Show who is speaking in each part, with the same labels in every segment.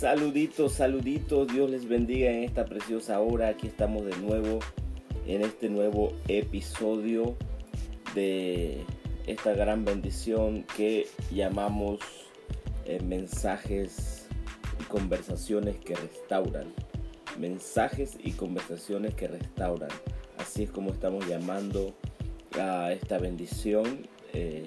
Speaker 1: Saluditos, saluditos, Dios les bendiga en esta preciosa hora. Aquí estamos de nuevo en este nuevo episodio de esta gran bendición que llamamos eh, mensajes y conversaciones que restauran. Mensajes y conversaciones que restauran. Así es como estamos llamando a esta bendición. Eh,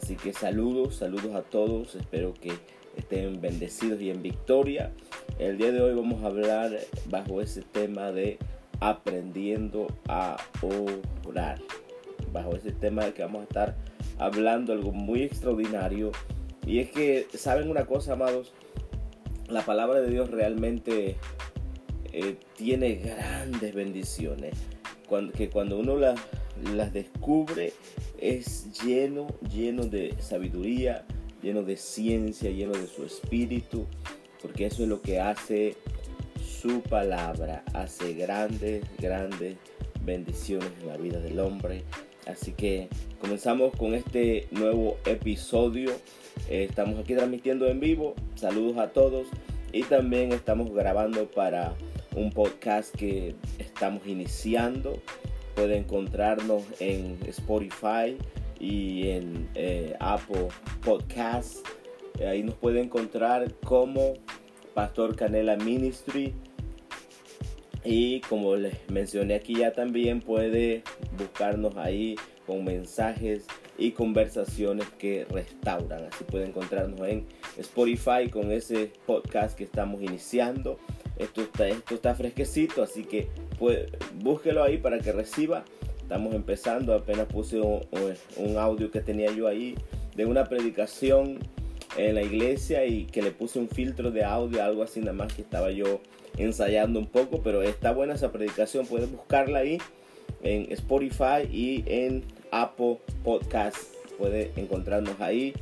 Speaker 1: así que saludos, saludos a todos. Espero que estén bendecidos y en victoria. El día de hoy vamos a hablar bajo ese tema de aprendiendo a orar. Bajo ese tema de que vamos a estar hablando algo muy extraordinario. Y es que, ¿saben una cosa, amados? La palabra de Dios realmente eh, tiene grandes bendiciones. Cuando, que cuando uno las descubre es lleno, lleno de sabiduría, lleno de ciencia, lleno de su espíritu, porque eso es lo que hace su palabra, hace grandes, grandes bendiciones en la vida del hombre. Así que comenzamos con este nuevo episodio. Eh, estamos aquí transmitiendo en vivo. Saludos a todos. Y también estamos grabando para un podcast que estamos iniciando. Puede encontrarnos en Spotify, y en eh, Apple Podcast. Ahí nos puede encontrar como Pastor Canela Ministry. Y como les mencioné aquí ya también puede buscarnos ahí con mensajes y conversaciones que restauran. Así puede encontrarnos en Spotify con ese podcast que estamos iniciando. Esto está, esto está fresquecito, así que búsquelo ahí para que reciba Estamos empezando, apenas puse un, audio que tenía yo ahí de una predicación en la iglesia y que le puse un filtro de audio, algo así nada más que estaba yo ensayando un poco, pero está buena esa predicación, puedes buscarla ahí en Spotify y en Apple Podcast, puede encontrarnos ahí.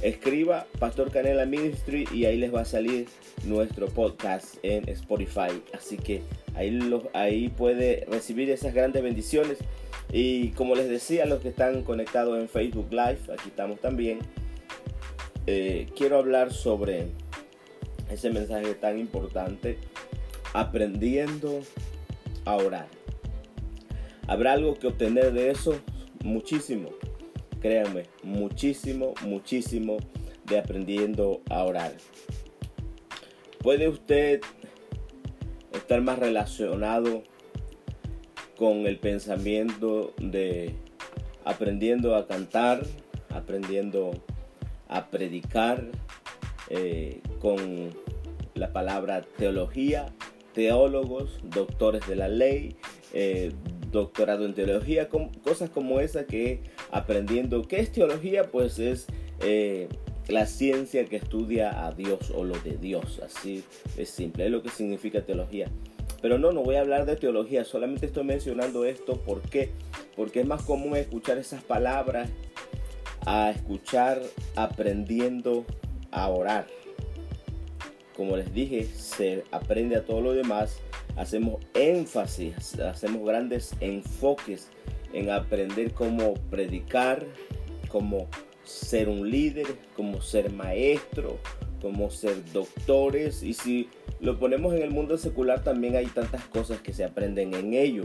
Speaker 1: Escriba Pastor Canela Ministry y ahí les va a salir nuestro podcast en Spotify. Así que ahí, ahí puede recibir esas grandes bendiciones. Y como les decía, los que están conectados en Facebook Live, aquí estamos también, eh, quiero hablar sobre ese mensaje tan importante, aprendiendo a orar. ¿Habrá algo que obtener de eso? Muchísimo, créanme, muchísimo, muchísimo de aprendiendo a orar. ¿Puede usted estar más relacionado con el pensamiento de aprendiendo a cantar, aprendiendo a predicar, eh, con la palabra teología, teólogos, doctores de la ley, eh, doctorado en teología, cosas como esa que aprendiendo qué es teología, pues es eh, la ciencia que estudia a Dios o lo de Dios, así es simple, es lo que significa teología. Pero no, no voy a hablar de teología, solamente estoy mencionando esto. ¿Por qué? Porque es más común escuchar esas palabras a escuchar aprendiendo a orar. Como les dije, se aprende a todo lo demás. Hacemos énfasis, hacemos grandes enfoques en aprender cómo predicar, cómo ser un líder, cómo ser maestro, cómo ser doctores. Y si lo ponemos en el mundo secular también hay tantas cosas que se aprenden en ello.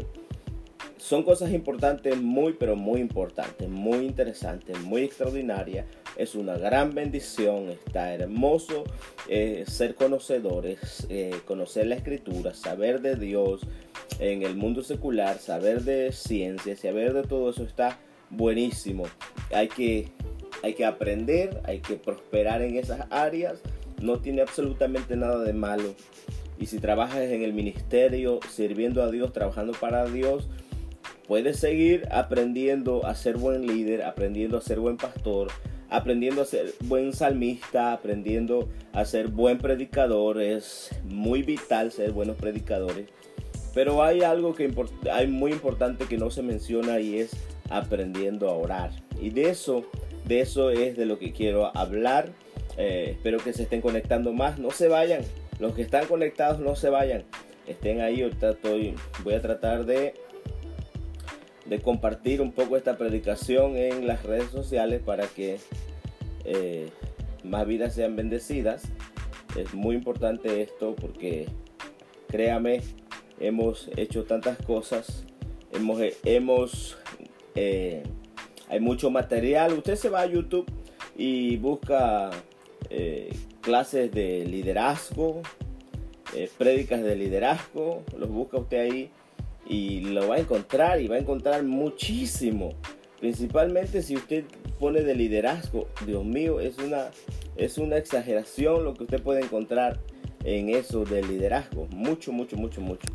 Speaker 1: Son cosas importantes, muy pero muy importantes, muy interesantes, muy extraordinarias. Es una gran bendición, está hermoso eh, ser conocedores, eh, conocer la escritura, saber de Dios en el mundo secular, saber de ciencia, saber de todo eso está buenísimo. Hay que, hay que aprender, hay que prosperar en esas áreas no tiene absolutamente nada de malo. Y si trabajas en el ministerio, sirviendo a Dios, trabajando para Dios, puedes seguir aprendiendo a ser buen líder, aprendiendo a ser buen pastor, aprendiendo a ser buen salmista, aprendiendo a ser buen predicador. Es muy vital ser buenos predicadores. Pero hay algo que hay muy importante que no se menciona y es aprendiendo a orar. Y de eso, de eso es de lo que quiero hablar eh, espero que se estén conectando más. No se vayan. Los que están conectados no se vayan. Estén ahí. Ahorita estoy, voy a tratar de, de compartir un poco esta predicación en las redes sociales para que eh, más vidas sean bendecidas. Es muy importante esto porque créame, hemos hecho tantas cosas, hemos, hemos eh, hay mucho material. Usted se va a YouTube y busca eh, clases de liderazgo, eh, prédicas de liderazgo, los busca usted ahí y lo va a encontrar y va a encontrar muchísimo. Principalmente si usted pone de liderazgo, Dios mío, es una, es una exageración lo que usted puede encontrar en eso de liderazgo. Mucho, mucho, mucho, mucho.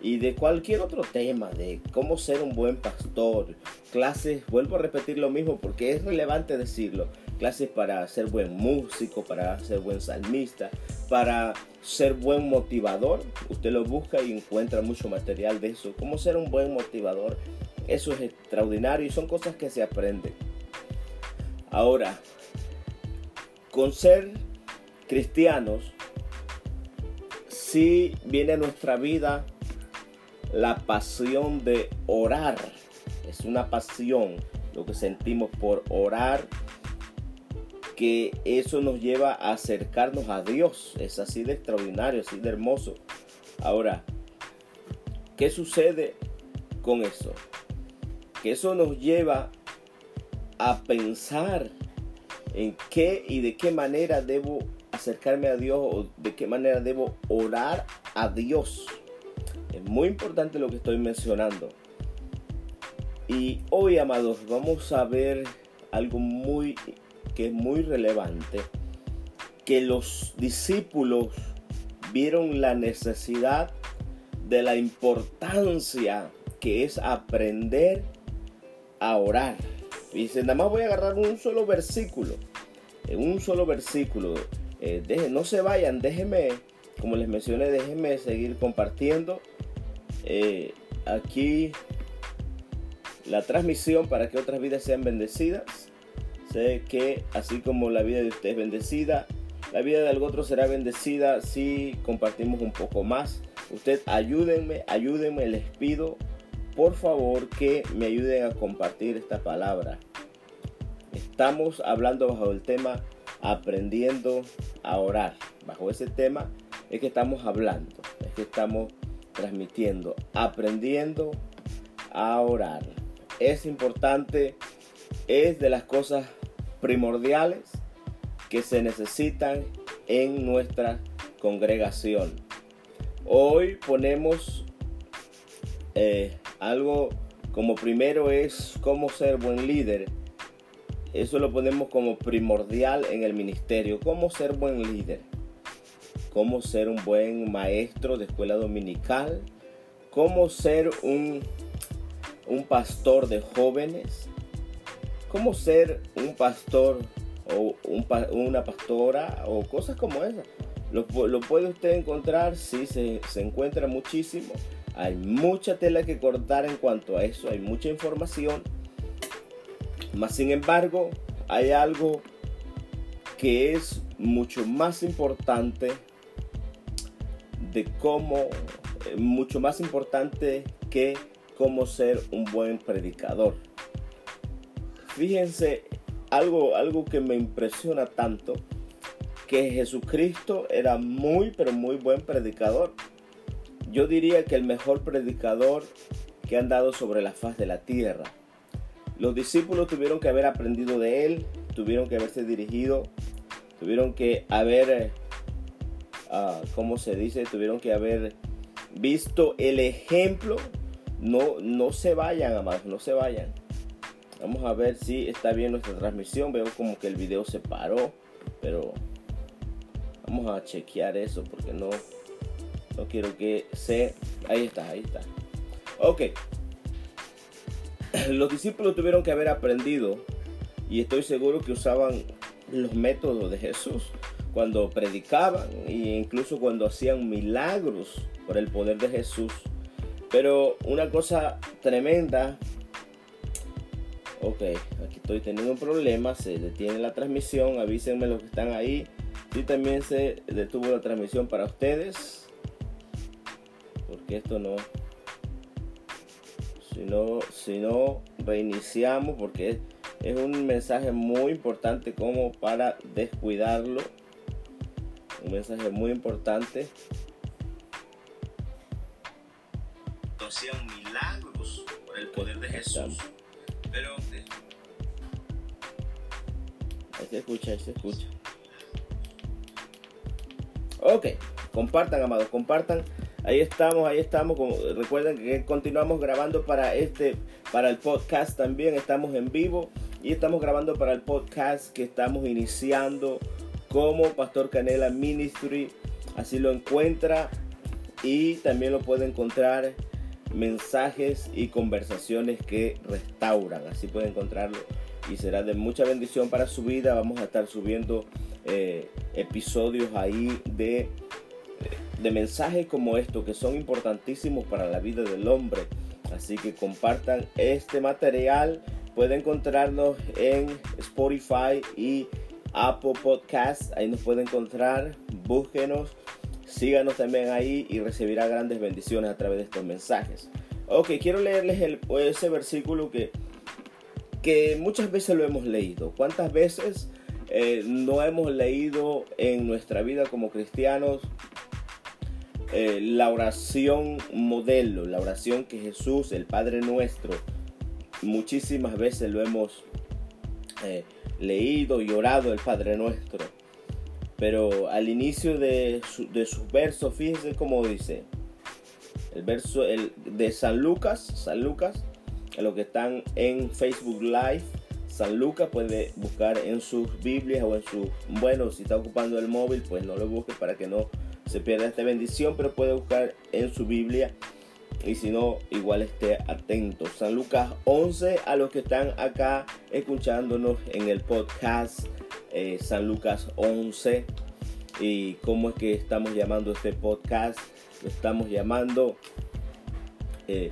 Speaker 1: Y de cualquier otro tema, de cómo ser un buen pastor, clases, vuelvo a repetir lo mismo porque es relevante decirlo, clases para ser buen músico, para ser buen salmista, para ser buen motivador. Usted lo busca y encuentra mucho material de eso. Cómo ser un buen motivador. Eso es extraordinario y son cosas que se aprenden. Ahora, con ser cristianos, si viene a nuestra vida la pasión de orar. Es una pasión lo que sentimos por orar que eso nos lleva a acercarnos a Dios. Es así de extraordinario, así de hermoso. Ahora, ¿qué sucede con eso? Que eso nos lleva a pensar en qué y de qué manera debo acercarme a Dios o de qué manera debo orar a Dios. Es muy importante lo que estoy mencionando. Y hoy, amados, vamos a ver algo muy que es muy relevante, que los discípulos vieron la necesidad de la importancia que es aprender a orar. Y dice, nada más voy a agarrar un solo versículo, en un solo versículo. Eh, no se vayan, déjenme, como les mencioné, déjenme seguir compartiendo eh, aquí la transmisión para que otras vidas sean bendecidas. Sé que así como la vida de usted es bendecida, la vida de algún otro será bendecida si compartimos un poco más. Usted ayúdenme, ayúdenme, les pido por favor que me ayuden a compartir esta palabra. Estamos hablando bajo el tema aprendiendo a orar. Bajo ese tema es que estamos hablando, es que estamos transmitiendo, aprendiendo a orar. Es importante, es de las cosas primordiales que se necesitan en nuestra congregación. Hoy ponemos eh, algo como primero es cómo ser buen líder. Eso lo ponemos como primordial en el ministerio. Cómo ser buen líder. Cómo ser un buen maestro de escuela dominical. Cómo ser un, un pastor de jóvenes cómo ser un pastor o una pastora o cosas como esas. Lo, puede usted encontrar, sí, se, encuentra muchísimo. Hay mucha tela que cortar en cuanto a eso, hay mucha información. Más sin embargo, hay algo que es mucho más importante de cómo, eh, mucho más importante que cómo ser un buen predicador. Fíjense algo, algo que me impresiona tanto, que Jesucristo era muy, pero muy buen predicador. Yo diría que el mejor predicador que han dado sobre la faz de la tierra. Los discípulos tuvieron que haber aprendido de él, tuvieron que haberse dirigido, tuvieron que haber, uh, ¿cómo se dice? Tuvieron que haber visto el ejemplo. No, no se vayan, amados, no se vayan. Vamos a ver si está bien nuestra transmisión. Veo como que el video se paró. Pero vamos a chequear eso porque no, no quiero que se... Ahí está, ahí está. Ok. Los discípulos tuvieron que haber aprendido y estoy seguro que usaban los métodos de Jesús cuando predicaban e incluso cuando hacían milagros por el poder de Jesús. Pero una cosa tremenda Ok, aquí estoy teniendo un problema, se detiene la transmisión, avísenme los que están ahí. Si también se detuvo la transmisión para ustedes. Porque esto no... Si no, si no reiniciamos, porque es un mensaje muy importante como para descuidarlo. Un mensaje muy importante.
Speaker 2: Hacían milagros por el poder de Jesús. Pero.
Speaker 1: Se escucha, se escucha. Ok, compartan, amados, compartan. Ahí estamos, ahí estamos. Recuerden que continuamos grabando para este, para el podcast también. Estamos en vivo y estamos grabando para el podcast que estamos iniciando como Pastor Canela Ministry. Así lo encuentra y también lo puede encontrar mensajes y conversaciones que restauran. Así puede encontrarlo y será de mucha bendición para su vida. Vamos a estar subiendo eh, episodios ahí de, de mensajes como estos que son importantísimos para la vida del hombre. Así que compartan este material. Pueden encontrarnos en Spotify y Apple Podcasts. Ahí nos puede encontrar. Búsquenos. Síganos también ahí y recibirá grandes bendiciones a través de estos mensajes. Ok, quiero leerles el- ese versículo que, que muchas veces lo hemos leído. ¿Cuántas veces eh, no hemos leído en nuestra vida como cristianos eh, la oración modelo, la oración que Jesús, el Padre nuestro, muchísimas veces lo hemos eh, leído y orado el Padre nuestro? Pero al inicio de, de sus versos, fíjense cómo dice. El verso el, de San Lucas, San Lucas, a los que están en Facebook Live, San Lucas puede buscar en sus Biblias o en su, bueno, si está ocupando el móvil, pues no lo busque para que no se pierda esta bendición, pero puede buscar en su Biblia y si no, igual esté atento. San Lucas 11 a los que están acá escuchándonos en el podcast eh, San Lucas 11 y cómo es que estamos llamando este podcast. Lo estamos llamando eh,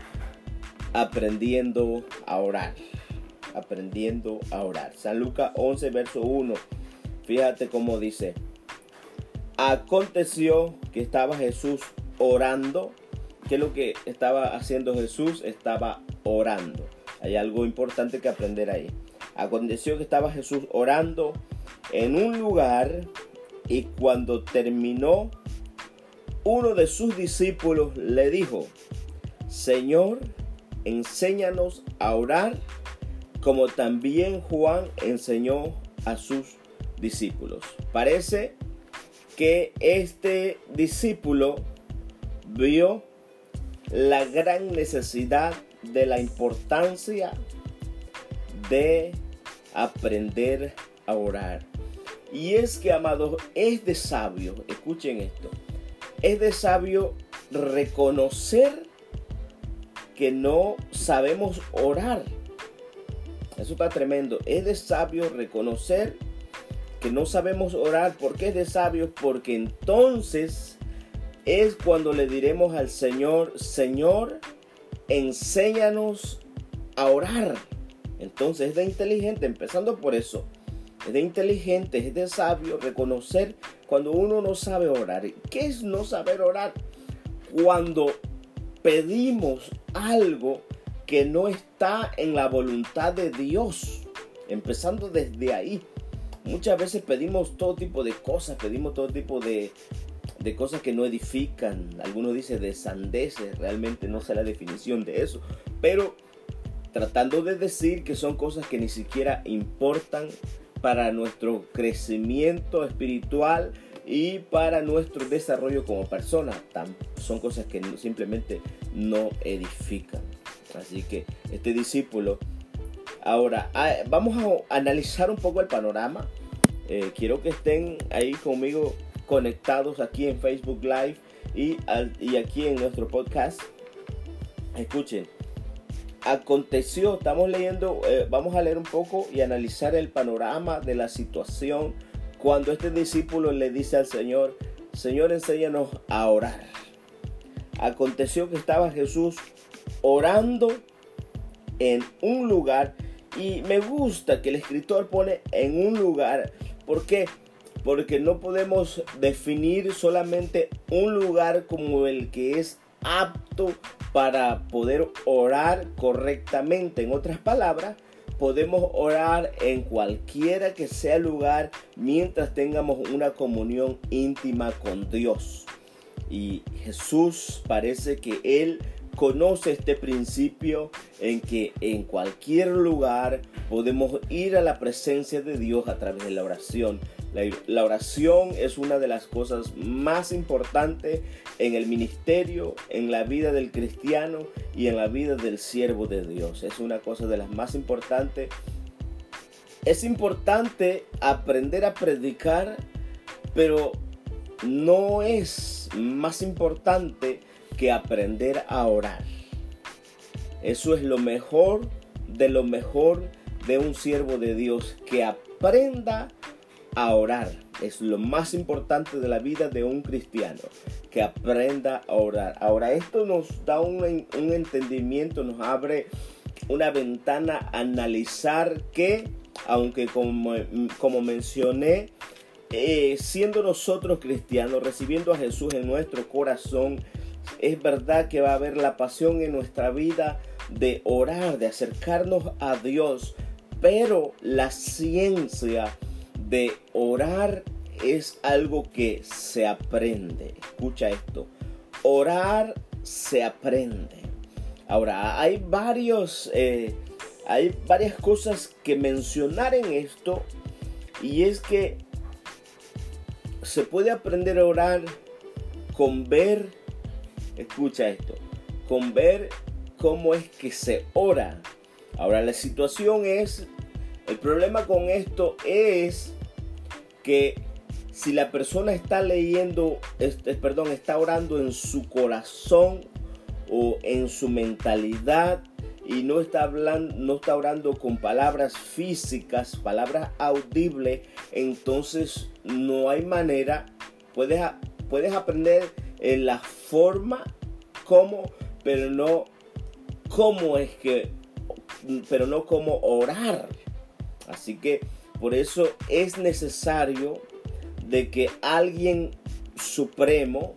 Speaker 1: aprendiendo a orar. Aprendiendo a orar. San Lucas 11, verso 1. Fíjate cómo dice. Aconteció que estaba Jesús orando. ¿Qué es lo que estaba haciendo Jesús? Estaba orando. Hay algo importante que aprender ahí. Aconteció que estaba Jesús orando en un lugar y cuando terminó, uno de sus discípulos le dijo, Señor, enséñanos a orar como también Juan enseñó a sus discípulos. Parece que este discípulo vio la gran necesidad de la importancia de aprender a orar. Y es que, amados, es de sabio, escuchen esto, es de sabio reconocer que no sabemos orar. Eso está tremendo. Es de sabio reconocer que no sabemos orar. ¿Por qué es de sabio? Porque entonces es cuando le diremos al Señor, Señor, enséñanos a orar. Entonces es de inteligente, empezando por eso. Es de inteligente, es de sabio reconocer cuando uno no sabe orar. ¿Qué es no saber orar? Cuando pedimos algo que no está en la voluntad de Dios. Empezando desde ahí. Muchas veces pedimos todo tipo de cosas, pedimos todo tipo de, de cosas que no edifican. Algunos dicen de sandeces, realmente no sé la definición de eso. Pero tratando de decir que son cosas que ni siquiera importan para nuestro crecimiento espiritual y para nuestro desarrollo como persona. Son cosas que simplemente no edifican. Así que este discípulo, ahora ah, vamos a analizar un poco el panorama. Eh, quiero que estén ahí conmigo conectados aquí en Facebook Live y, y aquí en nuestro podcast. Escuchen, aconteció, estamos leyendo, eh, vamos a leer un poco y analizar el panorama de la situación cuando este discípulo le dice al Señor, Señor, enséñanos a orar. Aconteció que estaba Jesús orando en un lugar y me gusta que el escritor pone en un lugar. ¿Por qué? Porque no podemos definir solamente un lugar como el que es apto para poder orar correctamente. En otras palabras, podemos orar en cualquiera que sea lugar mientras tengamos una comunión íntima con Dios. Y Jesús parece que Él conoce este principio en que en cualquier lugar podemos ir a la presencia de Dios a través de la oración. La, oración es una de las cosas más importantes en el ministerio, en la vida del cristiano y en la vida del siervo de Dios. Es una cosa de las más importantes. Es importante aprender a predicar, pero no es más importante que aprender a orar. Eso es lo mejor de lo mejor de un siervo de Dios, que aprenda a orar. Es lo más importante de la vida de un cristiano, que aprenda a orar. Ahora, esto nos da un, entendimiento, nos abre una ventana a analizar que, aunque como, como mencioné, eh, siendo nosotros cristianos, recibiendo a Jesús en nuestro corazón, es verdad que va a haber la pasión en nuestra vida de orar, de acercarnos a Dios, pero la ciencia de orar es algo que se aprende. Escucha esto. Orar se aprende. Ahora, hay varios, eh, hay varias cosas que mencionar en esto. Y es que se puede aprender a orar con ver, escucha esto, con ver cómo es que se ora. Ahora la situación es, el problema con esto es que si la persona está leyendo, este, perdón, está orando en su corazón o en su mentalidad y no está hablando, no está orando con palabras físicas, palabras audibles, entonces no hay manera. Puedes, puedes aprender en la forma, cómo, pero no cómo es que, pero no cómo orar. Así que por eso es necesario de que alguien supremo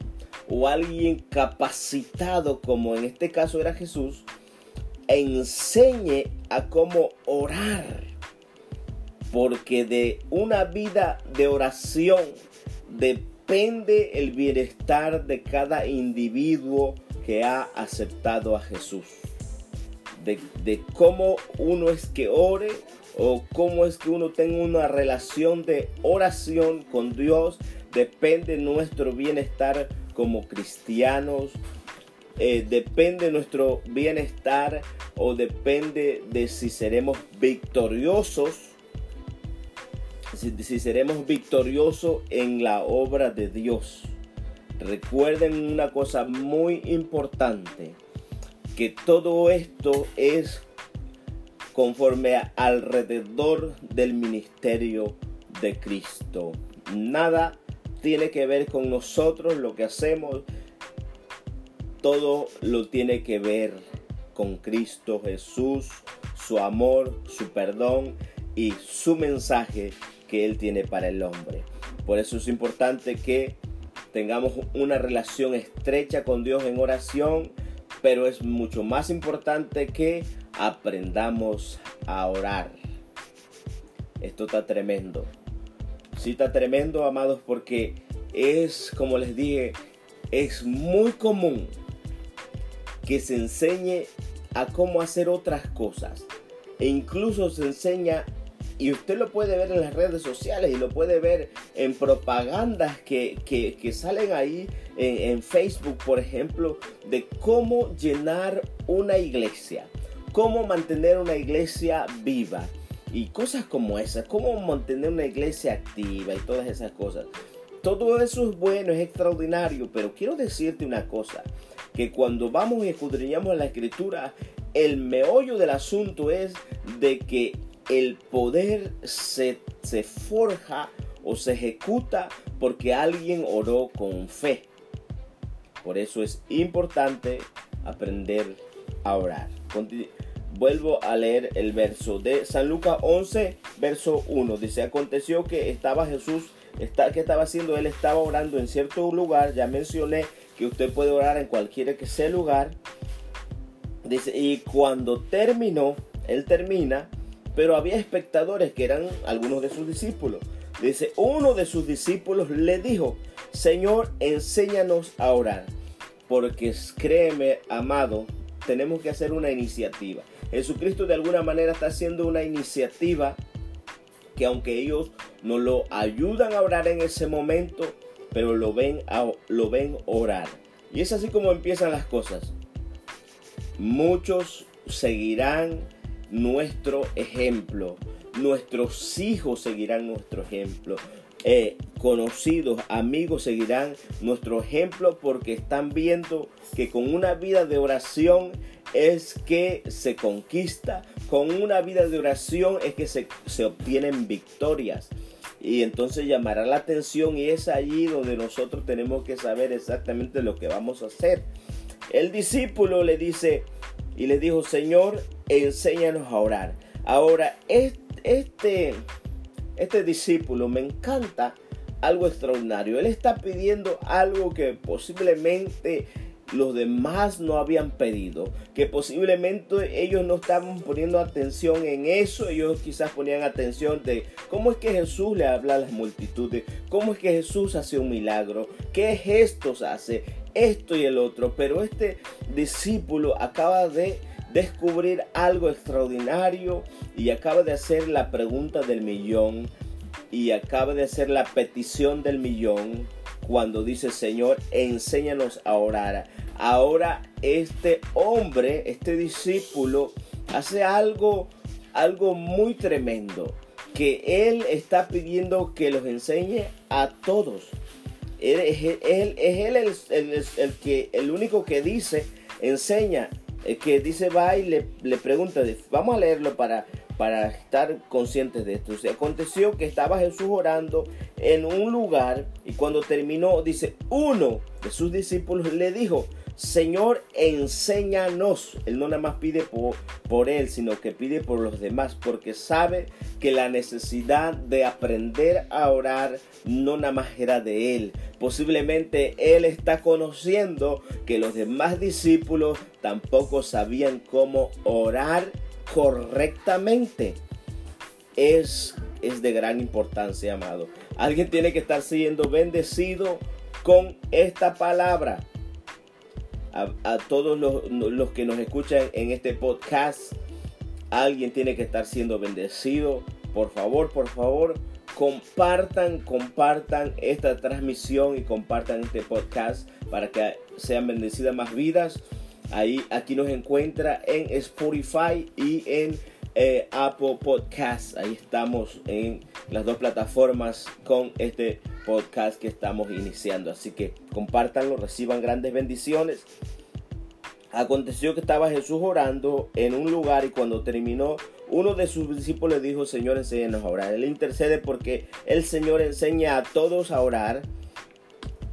Speaker 1: o alguien capacitado, como en este caso era Jesús, enseñe a cómo orar. Porque de una vida de oración depende el bienestar de cada individuo que ha aceptado a Jesús. De, de cómo uno es que ore o cómo es que uno tenga una relación de oración con Dios depende nuestro bienestar como cristianos, eh, depende nuestro bienestar o depende de si seremos victoriosos, si, si seremos victoriosos en la obra de Dios. Recuerden una cosa muy importante, que todo esto es conforme alrededor del ministerio de Cristo. Nada tiene que ver con nosotros, lo que hacemos, todo lo tiene que ver con Cristo Jesús, su amor, su perdón y su mensaje que Él tiene para el hombre. Por eso es importante que tengamos una relación estrecha con Dios en oración, pero es mucho más importante que aprendamos a orar. Esto está tremendo. Sí está tremendo, amados, porque es, como les dije, es muy común que se enseñe a cómo hacer otras cosas. E incluso se enseña, y usted lo puede ver en las redes sociales y lo puede ver en propagandas que, salen ahí en Facebook, por ejemplo, de cómo llenar una iglesia cómo mantener una iglesia viva y cosas como esas, cómo mantener una iglesia activa y todas esas cosas. Todo eso es bueno, es extraordinario, pero quiero decirte una cosa, que cuando vamos y escudriñamos la escritura, el meollo del asunto es de que el poder se, se forja o se ejecuta porque alguien oró con fe. Por eso es importante aprender a orar. Vuelvo a leer el verso de San Lucas 11, verso 1. Dice, aconteció que estaba Jesús, está, ¿qué estaba haciendo? Él estaba orando en cierto lugar. Ya mencioné que usted puede orar en cualquiera que sea lugar. Dice, y cuando terminó, él termina, pero había espectadores que eran algunos de sus discípulos. Dice, uno de sus discípulos le dijo, Señor, enséñanos a orar, porque créeme, amado, tenemos que hacer una iniciativa. Jesucristo de alguna manera está haciendo una iniciativa que aunque ellos no lo ayudan a orar en ese momento, pero lo ven, lo ven orar. Y es así como empiezan las cosas. Muchos seguirán nuestro ejemplo. Nuestros hijos seguirán nuestro ejemplo. Eh, conocidos, amigos seguirán nuestro ejemplo porque están viendo que con una vida de oración es que se conquista, con una vida de oración es que se, se obtienen victorias. Y entonces llamará la atención y es allí donde nosotros tenemos que saber exactamente lo que vamos a hacer. El discípulo le dice y le dijo, Señor, enséñanos a orar. Ahora, este, este discípulo me encanta algo extraordinario. Él está pidiendo algo que posiblemente los demás no habían pedido, que posiblemente ellos no estaban poniendo atención en eso, ellos quizás ponían atención de cómo es que Jesús le habla a las multitudes, cómo es que Jesús hace un milagro, qué gestos hace, esto y el otro, pero este discípulo acaba de descubrir algo extraordinario y acaba de hacer la pregunta del millón y acaba de hacer la petición del millón cuando dice Señor, enséñanos a orar. Ahora este hombre, este discípulo, hace algo, algo muy tremendo, que él está pidiendo que los enseñe a todos. Él, es él, el, el, que, el único que dice, enseña, que dice va y le, pregunta, vamos a leerlo para, para estar conscientes de esto. Se aconteció que estaba Jesús orando en un lugar y cuando terminó, dice, uno de sus discípulos le dijo, Señor, enséñanos. Él no nada más pide por, él, sino que pide por los demás, porque sabe que la necesidad de aprender a orar no nada más era de él. Posiblemente él está conociendo que los demás discípulos tampoco sabían cómo orar correctamente. Es, es de gran importancia, amado. Alguien tiene que estar siendo bendecido con esta palabra a, todos los, que nos escuchan en este podcast. Alguien tiene que estar siendo bendecido. Por favor, por favor, compartan, compartan esta transmisión y compartan este podcast para que sean bendecidas más vidas. Ahí, aquí nos encuentra en Spotify y en eh, Apple Podcast. Ahí estamos en las dos plataformas con este podcast que estamos iniciando. Así que compártanlo, reciban grandes bendiciones. Aconteció que estaba Jesús orando en un lugar y cuando terminó, uno de sus discípulos dijo, Señor, enséñanos a orar. Él intercede porque el Señor enseña a todos a orar.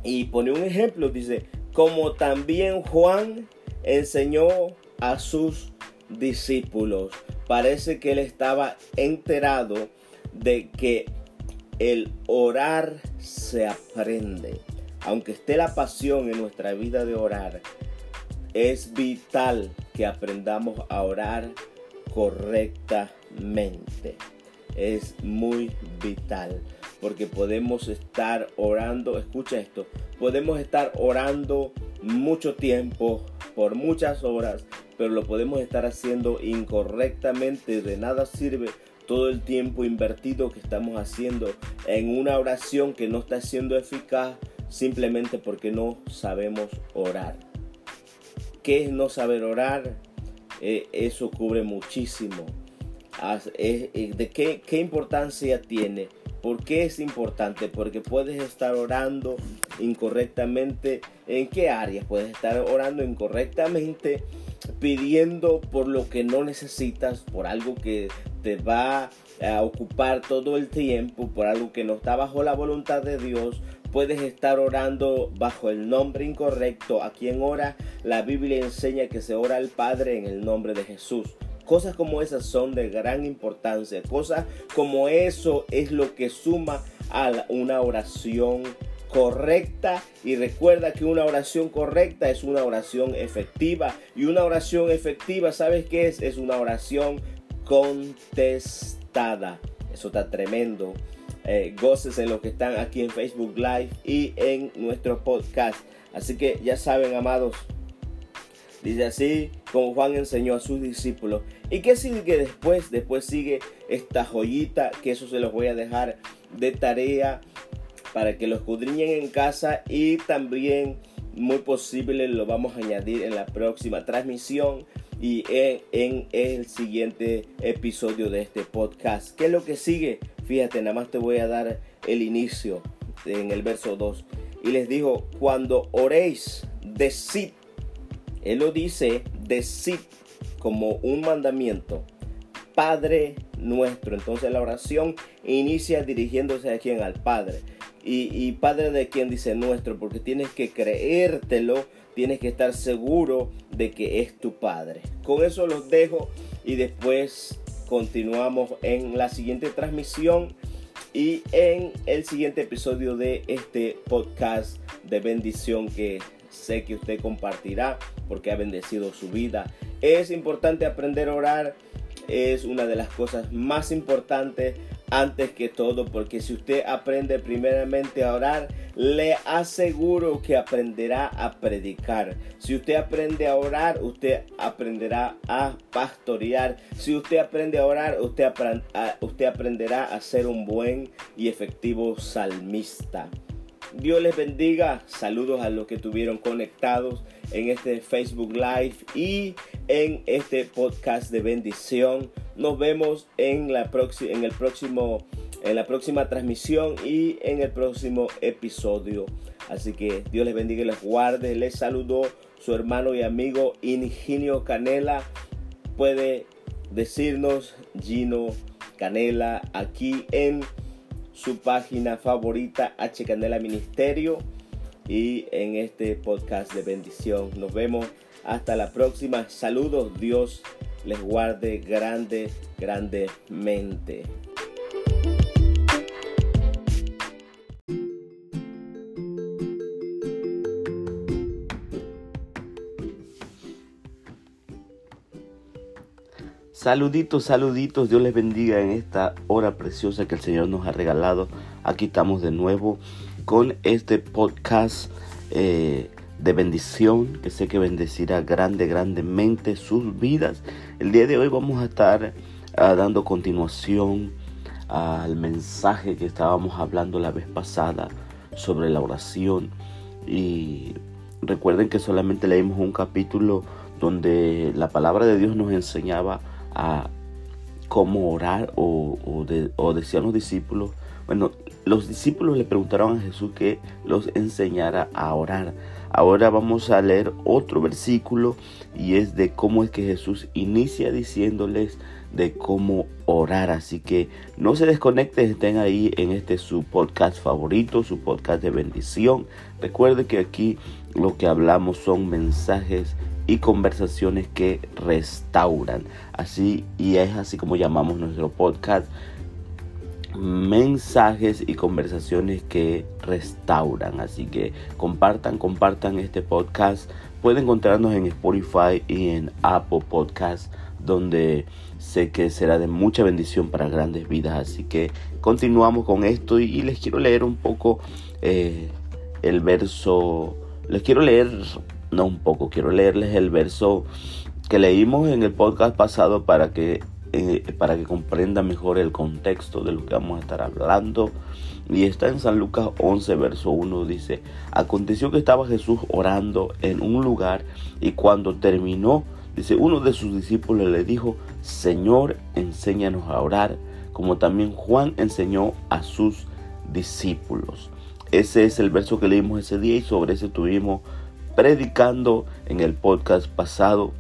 Speaker 1: Y pone un ejemplo, dice, como también Juan enseñó a sus discípulos. Parece que él estaba enterado de que el orar se aprende. Aunque esté la pasión en nuestra vida de orar, es vital que aprendamos a orar correctamente. Es muy vital porque podemos estar orando, escucha esto, podemos estar orando mucho tiempo, por muchas horas, pero lo podemos estar haciendo incorrectamente, de nada sirve todo el tiempo invertido que estamos haciendo en una oración que no está siendo eficaz simplemente porque no sabemos orar. ¿Qué es no saber orar? Eh, eso cubre muchísimo. Eh, ¿De qué, qué importancia tiene? ¿Por qué es importante? Porque puedes estar orando incorrectamente. ¿En qué áreas? Puedes estar orando incorrectamente pidiendo por lo que no necesitas, por algo que te va a ocupar todo el tiempo, por algo que no está bajo la voluntad de Dios, puedes estar orando bajo el nombre incorrecto. A quien ora, la Biblia enseña que se ora al Padre en el nombre de Jesús. Cosas como esas son de gran importancia. Cosas como eso es lo que suma a una oración correcta y recuerda que una oración correcta es una oración efectiva y una oración efectiva, ¿sabes qué es? Es una oración contestada. Eso está tremendo. Eh, goces en los que están aquí en Facebook Live y en nuestro podcast. Así que ya saben, amados, Dice así como Juan enseñó a sus discípulos. ¿Y qué sigue después? Después sigue esta joyita, que eso se los voy a dejar de tarea para que lo escudriñen en casa y también muy posible lo vamos a añadir en la próxima transmisión y en, el siguiente episodio de este podcast. ¿Qué es lo que sigue? Fíjate, nada más te voy a dar el inicio en el verso 2. Y les dijo, cuando oréis, decid él lo dice, decid como un mandamiento, Padre nuestro. Entonces la oración inicia dirigiéndose a quien, al Padre. Y, Padre de quien dice nuestro, porque tienes que creértelo, tienes que estar seguro de que es tu Padre. Con eso los dejo y después continuamos en la siguiente transmisión y en el siguiente episodio de este podcast de bendición que sé que usted compartirá porque ha bendecido su vida. Es importante aprender a orar, es una de las cosas más importantes antes que todo, porque si usted aprende primeramente a orar, le aseguro que aprenderá a predicar. Si usted aprende a orar, usted aprenderá a pastorear. Si usted aprende a orar, usted, usted aprenderá a ser un buen y efectivo salmista. Dios les bendiga. Saludos a los que estuvieron conectados en este Facebook Live y en este podcast de bendición. Nos vemos en, la en, el próximo, en la próxima transmisión y en el próximo episodio. Así que Dios les bendiga y les guarde. Les saludó su hermano y amigo Ingenio Canela. Puede decirnos Gino Canela aquí en su página favorita H Candela Ministerio y en este podcast de bendición. Nos vemos hasta la próxima. Saludos, Dios les guarde grande, grandemente. Saluditos, saluditos, Dios les bendiga en esta hora preciosa que el Señor nos ha regalado. Aquí estamos de nuevo con este podcast eh, de bendición que sé que bendecirá grande, grandemente sus vidas. El día de hoy vamos a estar ah, dando continuación al mensaje que estábamos hablando la vez pasada sobre la oración. Y recuerden que solamente leímos un capítulo donde la palabra de Dios nos enseñaba a cómo orar o, o, decían los discípulos, bueno, los discípulos le preguntaron a Jesús que los enseñara a orar. Ahora vamos a leer otro versículo y es de cómo es que Jesús inicia diciéndoles de cómo orar. Así que no se desconecten, estén ahí en este su podcast favorito, su podcast de bendición. Recuerde que aquí lo que hablamos son mensajes y conversaciones que restauran. Así y es así como llamamos nuestro podcast. Mensajes y conversaciones que restauran. Así que compartan, compartan este podcast. Pueden encontrarnos en Spotify y en Apple Podcast, donde sé que será de mucha bendición para grandes vidas. Así que continuamos con esto y, les quiero leer un poco eh, el verso. Les quiero leer no un poco, quiero leerles el verso que leímos en el podcast pasado para que, eh, para que comprendan mejor el contexto de lo que vamos a estar hablando. Y está en San Lucas 11, verso 1, dice, aconteció que estaba Jesús orando en un lugar y cuando terminó, dice, uno de sus discípulos le dijo, Señor, enséñanos a orar, como también Juan enseñó a sus discípulos. Ese es el verso que leímos ese día y sobre ese tuvimos predicando en el podcast pasado.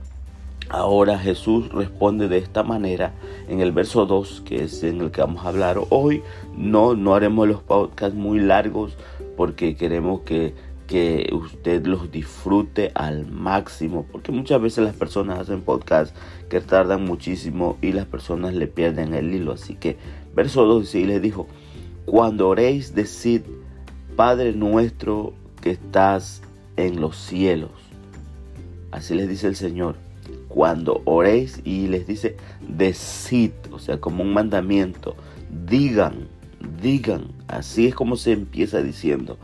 Speaker 1: Ahora Jesús responde de esta manera en el verso 2, que es en el que vamos a hablar hoy. No, no haremos los podcasts muy largos porque queremos que, que usted los disfrute al máximo. Porque muchas veces las personas hacen podcasts que tardan muchísimo y las personas le pierden el hilo. Así que verso 2 y les dijo, cuando oréis, decid, Padre nuestro que estás en los cielos. Así les dice el Señor.
Speaker 3: Cuando oréis y les dice, decid, o sea, como un mandamiento, digan, digan, así es como se empieza diciendo,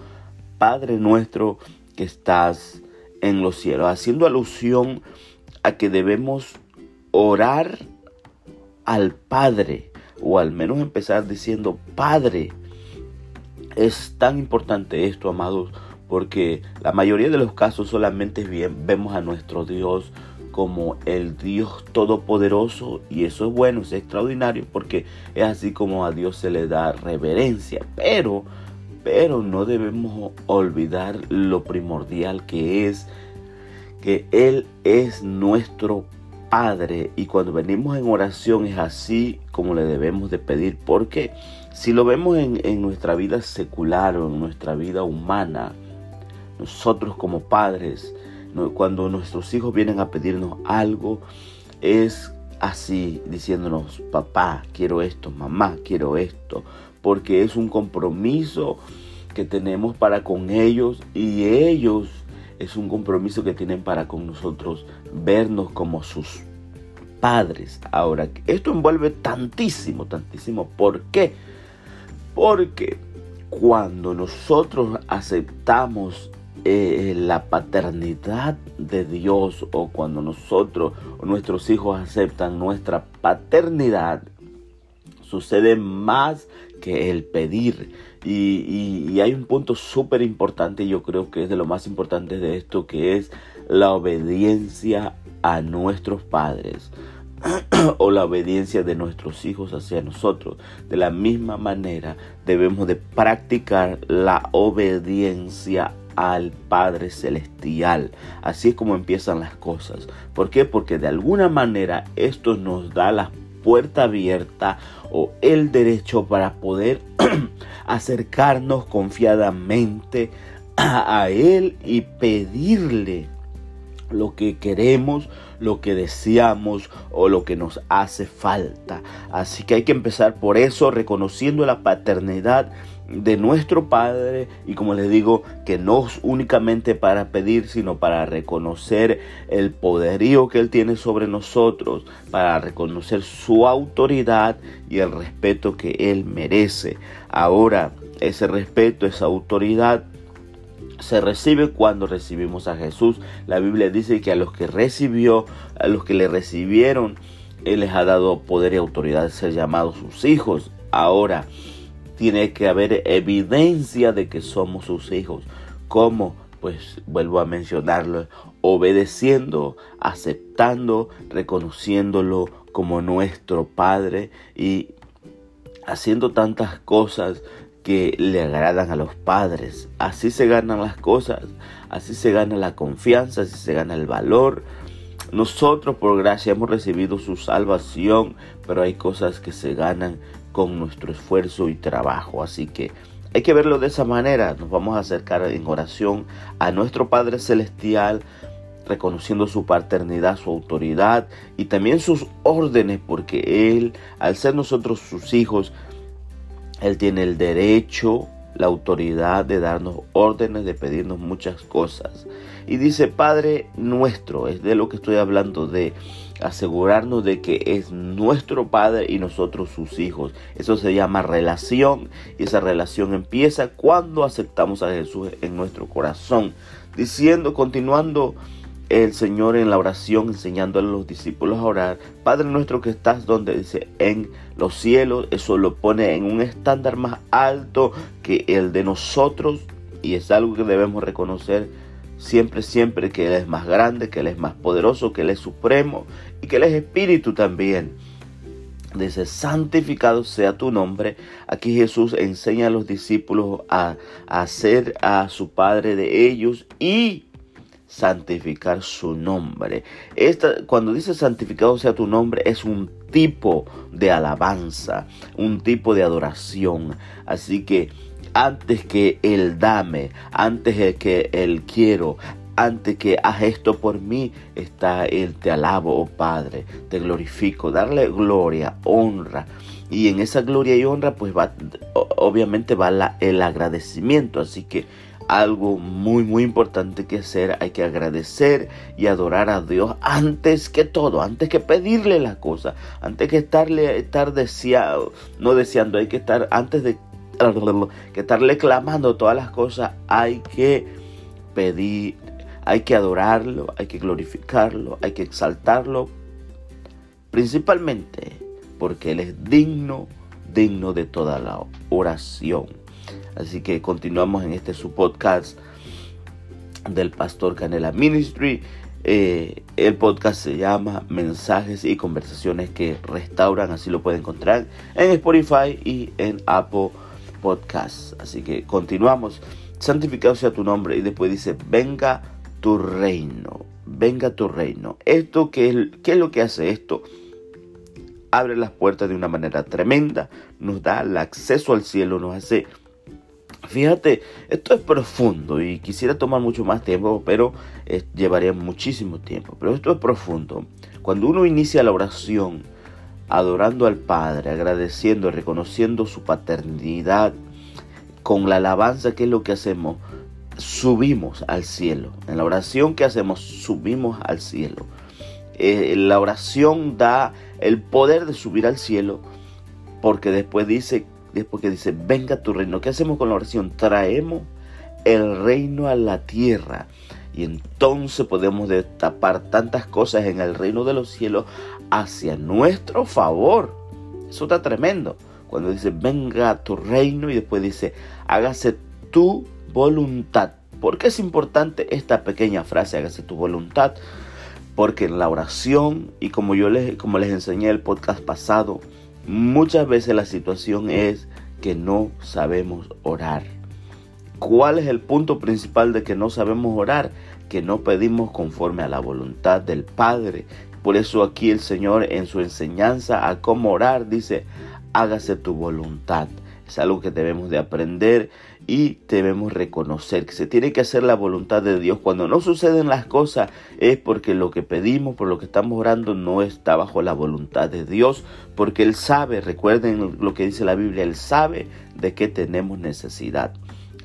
Speaker 3: Padre nuestro que estás en los cielos, haciendo alusión a que debemos orar al Padre, o al menos empezar diciendo, Padre, es tan importante esto, amados, porque la mayoría de los casos solamente vemos a nuestro Dios como el Dios todopoderoso y eso es bueno, es extraordinario porque es así como a Dios se le da reverencia, pero pero no debemos olvidar lo primordial que es que Él es nuestro Padre y cuando venimos en oración es así como le debemos de pedir porque si lo vemos en, en nuestra vida secular o en nuestra vida humana, nosotros como padres, cuando nuestros hijos vienen a pedirnos algo, es así, diciéndonos, papá, quiero esto, mamá, quiero esto, porque es un compromiso que tenemos para con ellos y ellos es un compromiso que tienen para con nosotros vernos como sus padres. Ahora, esto envuelve tantísimo, tantísimo. ¿Por qué? Porque cuando nosotros aceptamos eh, la paternidad de Dios o cuando nosotros o nuestros hijos aceptan nuestra paternidad, sucede más que el pedir. Y, hay un punto súper importante, yo creo que es de lo más importante de esto, que es la obediencia a nuestros padres o la obediencia de nuestros hijos hacia nosotros. De la misma manera debemos de practicar la obediencia al Padre Celestial. Así es como empiezan las cosas. ¿Por qué? Porque de alguna manera esto nos da la puerta abierta o el derecho para poder acercarnos confiadamente a, Él y pedirle lo que queremos, lo que deseamos o lo que nos hace falta. Así que hay que empezar por eso, reconociendo la paternidad de nuestro Padre y como les digo, que no es únicamente para pedir, sino para reconocer el poderío que Él tiene sobre nosotros, para reconocer su autoridad y el respeto que Él merece. Ahora, ese respeto, esa autoridad, se recibe cuando recibimos a Jesús. La Biblia dice que a los que recibió, a los que le recibieron, Él les ha dado poder y autoridad de ser llamados sus hijos. Ahora, tiene que haber evidencia de que somos sus hijos. ¿Cómo? Pues vuelvo a mencionarlo, obedeciendo, aceptando, reconociéndolo como nuestro Padre y haciendo tantas cosas que le agradan a los padres. Así se ganan las cosas, así se gana la confianza, así se gana el valor. Nosotros por gracia hemos recibido su salvación, pero hay cosas que se ganan con nuestro esfuerzo y trabajo. Así que hay que verlo de esa manera. Nos vamos a acercar en oración a nuestro Padre Celestial, reconociendo su paternidad, su autoridad y también sus órdenes, porque Él, al ser nosotros sus hijos, Él tiene el derecho, la autoridad de darnos órdenes, de pedirnos muchas cosas. Y dice, Padre nuestro, es de lo que estoy hablando, de asegurarnos de que es nuestro Padre y nosotros sus hijos. Eso se llama relación y esa relación empieza cuando aceptamos a Jesús en nuestro corazón. Diciendo, continuando el Señor en la oración, enseñando a los discípulos a orar, Padre nuestro que estás donde dice en los cielos, eso lo pone en un estándar más alto que el de nosotros y es algo que debemos reconocer siempre, siempre que Él es más grande, que Él es más poderoso, que Él es supremo y que Él es espíritu también. Dice, santificado sea tu nombre. Aquí Jesús enseña a los discípulos a, hacer a su Padre de ellos y santificar su nombre. Esta, cuando dice santificado sea tu nombre, es un tipo de alabanza, un tipo de adoración. Así que antes que el dame, antes que el quiero, antes que haz esto por mí, está el te alabo, oh Padre, te glorifico, darle gloria, honra. Y en esa gloria y honra, pues va, obviamente va el agradecimiento. Así que algo muy muy importante que hacer. Hay que agradecer y adorar a Dios antes que todo, antes que pedirle la cosa, antes que estarle estar deseado, no deseando, hay que estar antes de que estarle clamando todas las cosas, hay que pedir, hay que adorarlo, hay que glorificarlo, hay que exaltarlo, principalmente porque Él es digno, digno de toda la oración. Así que continuamos en este su podcast del Pastor Canela Ministry. Eh, el podcast se llama Mensajes y Conversaciones que Restauran. Así lo pueden encontrar en Spotify y en Apple Podcasts. Así que continuamos. Santificado sea tu nombre. Y después dice, venga tu reino. Venga tu reino. ¿Esto qué es, qué es lo que hace esto? Abre las puertas de una manera tremenda. Nos da el acceso al cielo. Nos hace Fíjate, esto es profundo y quisiera tomar mucho más tiempo, pero eh, llevaría muchísimo tiempo. Pero esto es profundo. Cuando uno inicia la oración adorando al Padre, agradeciendo, reconociendo su paternidad, con la alabanza, que es lo que hacemos? Subimos al cielo. En la oración que hacemos, subimos al cielo. Eh, la oración da el poder de subir al cielo, porque después dice después que dice, venga tu reino. ¿Qué hacemos con la oración? Traemos el reino a la tierra. Y entonces podemos destapar tantas cosas en el reino de los cielos hacia nuestro favor. Eso está tremendo. Cuando dice, venga tu reino y después dice, hágase tu voluntad. ¿Por qué es importante esta pequeña frase, hágase tu voluntad? Porque en la oración, y como yo les, como les enseñé el podcast pasado, Muchas veces la situación es que no sabemos orar. ¿Cuál es el punto principal de que no sabemos orar? Que no pedimos conforme a la voluntad del Padre. Por eso aquí el Señor en su enseñanza a cómo orar dice, hágase tu voluntad. Es algo que debemos de aprender y debemos reconocer que se tiene que hacer la voluntad de Dios. Cuando no suceden las cosas es porque lo que pedimos, por lo que estamos orando, no está bajo la voluntad de Dios, porque Él sabe, recuerden lo que dice la Biblia, Él sabe de qué tenemos necesidad.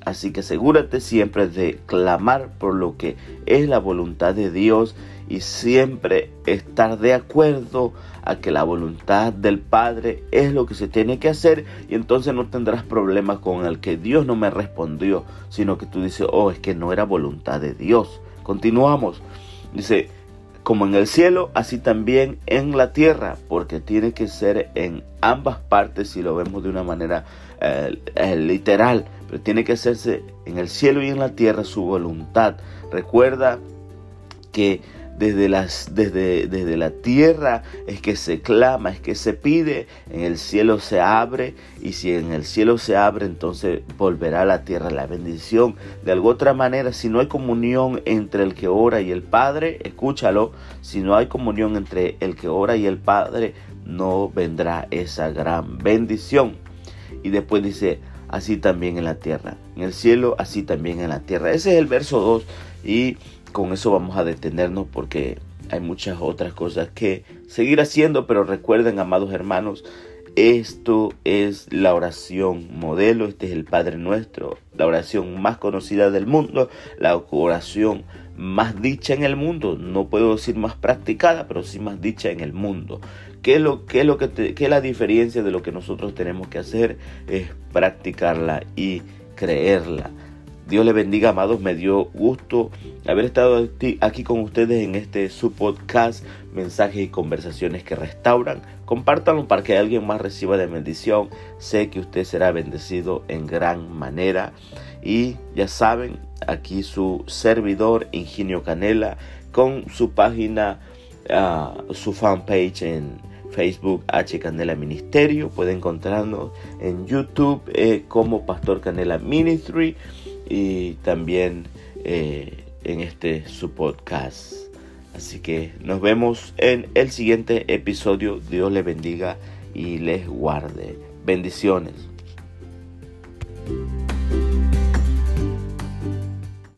Speaker 3: Así que asegúrate siempre de clamar por lo que es la voluntad de Dios y siempre estar de acuerdo a que la voluntad del Padre es lo que se tiene que hacer y entonces no tendrás problemas con el que Dios no me respondió, sino que tú dices, oh, es que no era voluntad de Dios. Continuamos. Dice, como en el cielo, así también en la tierra, porque tiene que ser en ambas partes si lo vemos de una manera eh, eh, literal, pero tiene que hacerse en el cielo y en la tierra su voluntad. Recuerda que desde, desde, desde la tierra es que se clama, es que se pide, en el cielo se abre y si en el cielo se abre entonces volverá a la tierra la bendición. De alguna otra manera, si no hay comunión entre el que ora y el Padre, escúchalo, si no hay comunión entre el que ora y el Padre, no vendrá esa gran bendición. Y después dice, así también en la tierra. En el cielo, así también en la tierra. Ese es el verso 2 y con eso vamos a detenernos porque hay muchas otras cosas que seguir haciendo, pero recuerden, amados hermanos, esto es la oración modelo, este es el Padre Nuestro, la oración más conocida del mundo, la oración más dicha en el mundo, no puedo decir más practicada, pero sí más dicha en el mundo. ¿Qué es lo, que, es la diferencia de lo que nosotros tenemos que hacer? Es practicarla y creerla. Dios le bendiga, amados. Me dio gusto haber estado aquí con ustedes en este su podcast, mensajes y conversaciones que restauran. Compártanlo para que alguien más reciba de bendición. Sé que usted será bendecido en gran manera. Y ya saben, aquí su servidor, Ingenio Canela, con su página, ah, su fanpage en Facebook H Canela Ministerio. Puede encontrarnos en YouTube eh, como Pastor Canela Ministry y también eh, en este su podcast. Así que nos vemos en el siguiente episodio. Dios les bendiga y les guarde. Bendiciones.